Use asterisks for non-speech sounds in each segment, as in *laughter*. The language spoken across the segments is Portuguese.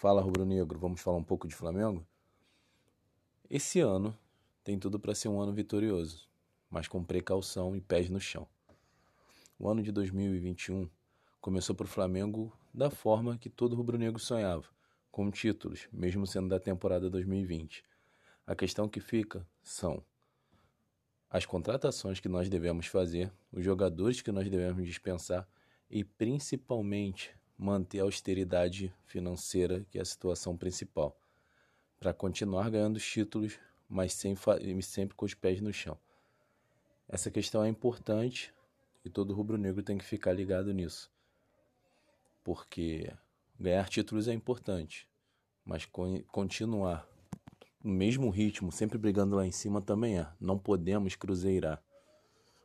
Fala Rubro Negro, vamos falar um pouco de Flamengo? Esse ano tem tudo para ser um ano vitorioso, mas com precaução e pés no chão. O ano de 2021 começou para o Flamengo da forma que todo rubro-negro sonhava, com títulos, mesmo sendo da temporada 2020. A questão que fica são as contratações que nós devemos fazer, os jogadores que nós devemos dispensar e principalmente manter a austeridade financeira, que é a situação principal, para continuar ganhando os títulos, mas sem sempre com os pés no chão. Essa questão é importante e todo rubro-negro tem que ficar ligado nisso. Porque ganhar títulos é importante, mas continuar no mesmo ritmo, sempre brigando lá em cima também é. Não podemos cruzeirar.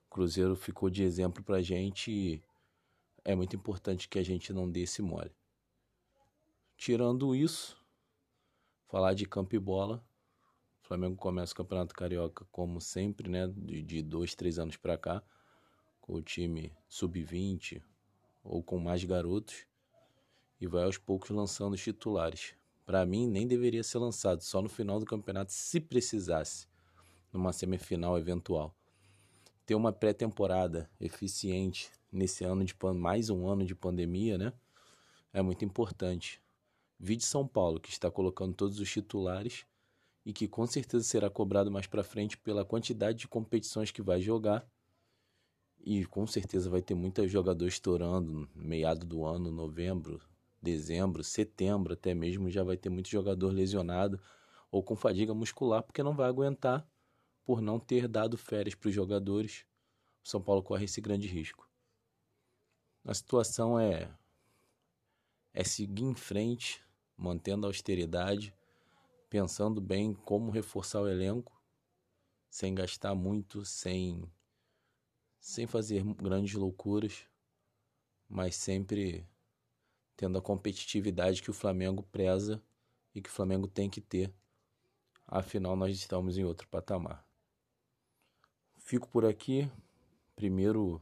Cruzeiro ficou de exemplo pra gente e é muito importante que a gente não dê esse mole. Tirando isso, falar de campo e bola. O Flamengo começa o Campeonato Carioca como sempre, né? De, de dois, três anos para cá, com o time sub-20 ou com mais garotos e vai aos poucos lançando os titulares. Para mim, nem deveria ser lançado, só no final do campeonato, se precisasse, numa semifinal eventual. Ter uma pré-temporada eficiente nesse ano de mais um ano de pandemia, né? É muito importante. Vide São Paulo, que está colocando todos os titulares e que com certeza será cobrado mais para frente pela quantidade de competições que vai jogar. E com certeza vai ter muitos jogadores estourando meado do ano, novembro, dezembro, setembro, até mesmo já vai ter muito jogador lesionado ou com fadiga muscular porque não vai aguentar por não ter dado férias para os jogadores. São Paulo corre esse grande risco. A situação é é seguir em frente, mantendo a austeridade, pensando bem como reforçar o elenco, sem gastar muito, sem sem fazer grandes loucuras, mas sempre tendo a competitividade que o Flamengo preza e que o Flamengo tem que ter. Afinal, nós estamos em outro patamar. Fico por aqui. Primeiro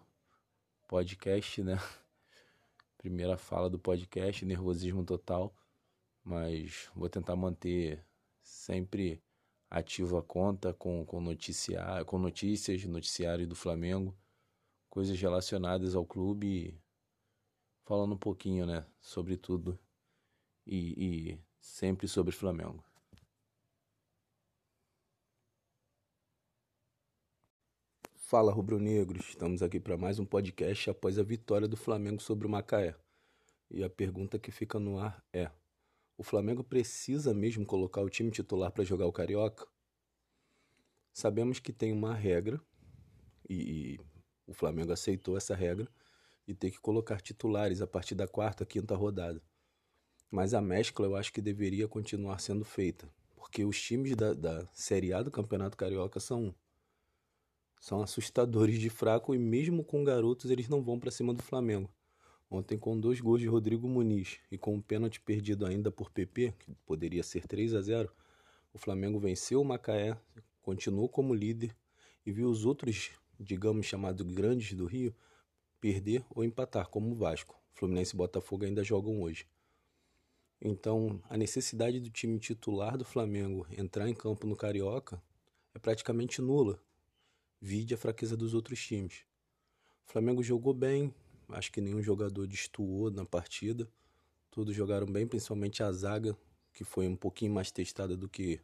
podcast, né? *laughs* Primeira fala do podcast, nervosismo total, mas vou tentar manter sempre ativo a conta com, com, noticiar, com notícias, noticiário do Flamengo, coisas relacionadas ao clube, falando um pouquinho, né, sobre tudo e, e sempre sobre Flamengo. Fala rubro-negros, estamos aqui para mais um podcast após a vitória do Flamengo sobre o Macaé. E a pergunta que fica no ar é: o Flamengo precisa mesmo colocar o time titular para jogar o Carioca? Sabemos que tem uma regra e, e o Flamengo aceitou essa regra e ter que colocar titulares a partir da quarta, quinta rodada. Mas a mescla eu acho que deveria continuar sendo feita, porque os times da, da Série A do Campeonato Carioca são são assustadores de fraco e mesmo com garotos eles não vão para cima do Flamengo. Ontem com dois gols de Rodrigo Muniz e com um pênalti perdido ainda por PP, que poderia ser 3 a 0, o Flamengo venceu o Macaé, continuou como líder e viu os outros, digamos chamados grandes do Rio, perder ou empatar, como o Vasco. Fluminense e Botafogo ainda jogam hoje. Então, a necessidade do time titular do Flamengo entrar em campo no Carioca é praticamente nula, vide a fraqueza dos outros times. O Flamengo jogou bem, acho que nenhum jogador destoou na partida. Todos jogaram bem, principalmente a zaga, que foi um pouquinho mais testada do que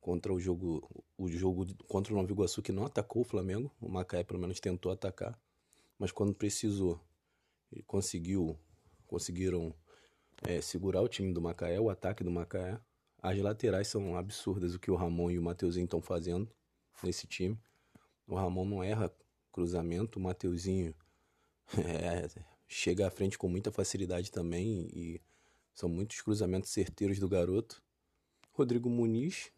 contra o jogo o jogo contra o Nova Iguaçu que não atacou o Flamengo. O Macaé pelo menos tentou atacar, mas quando precisou, ele conseguiu conseguiram é, segurar o time do Macaé, o ataque do Macaé. As laterais são absurdas o que o Ramon e o Mateuzinho estão fazendo nesse time. O Ramon não erra cruzamento, o Mateuzinho *laughs* é, chega à frente com muita facilidade também e são muitos cruzamentos certeiros do garoto. Rodrigo Muniz,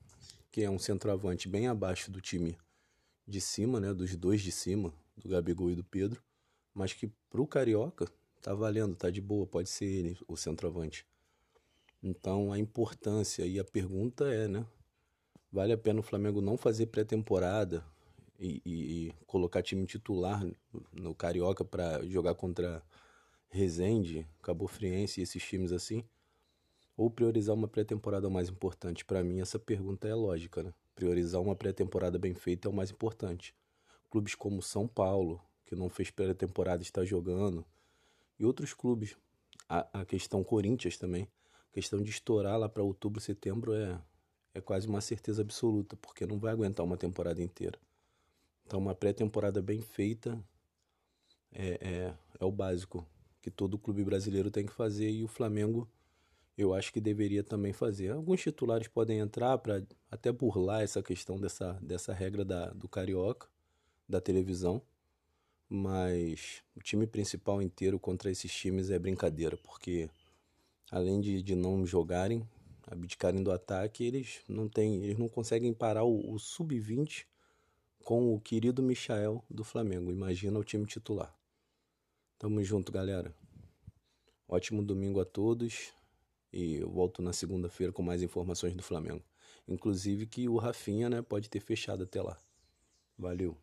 que é um centroavante bem abaixo do time de cima, né, dos dois de cima, do Gabigol e do Pedro, mas que pro Carioca tá valendo, tá de boa, pode ser ele o centroavante. Então a importância e a pergunta é, né, vale a pena o Flamengo não fazer pré-temporada, e, e, colocar time titular no Carioca para jogar contra Resende, Cabo Friense e esses times assim? ou priorizar uma pré-temporada mais importante? Para mim, essa pergunta é lógica, né? Priorizar uma pré-temporada bem feita é o mais importante. Clubes como São Paulo, que não fez pré-temporada, está jogando, e outros clubes. A, a questão Corinthians também. A questão de estourar lá para outubro, setembro é, é quase uma certeza absoluta, porque não vai aguentar uma temporada inteira. Então, uma pré-temporada bem feita é, é, é o básico que todo clube brasileiro tem que fazer e o Flamengo eu acho que deveria também fazer. Alguns titulares podem entrar para até burlar essa questão dessa, dessa regra da, do carioca, da televisão, mas o time principal inteiro contra esses times é brincadeira, porque além de, de não jogarem, abdicarem do ataque, eles não têm, eles não conseguem parar o, o sub-20 com o querido Michael do Flamengo. Imagina o time titular. Tamo junto, galera. Ótimo domingo a todos. E eu volto na segunda-feira com mais informações do Flamengo. Inclusive que o Rafinha né, pode ter fechado até lá. Valeu.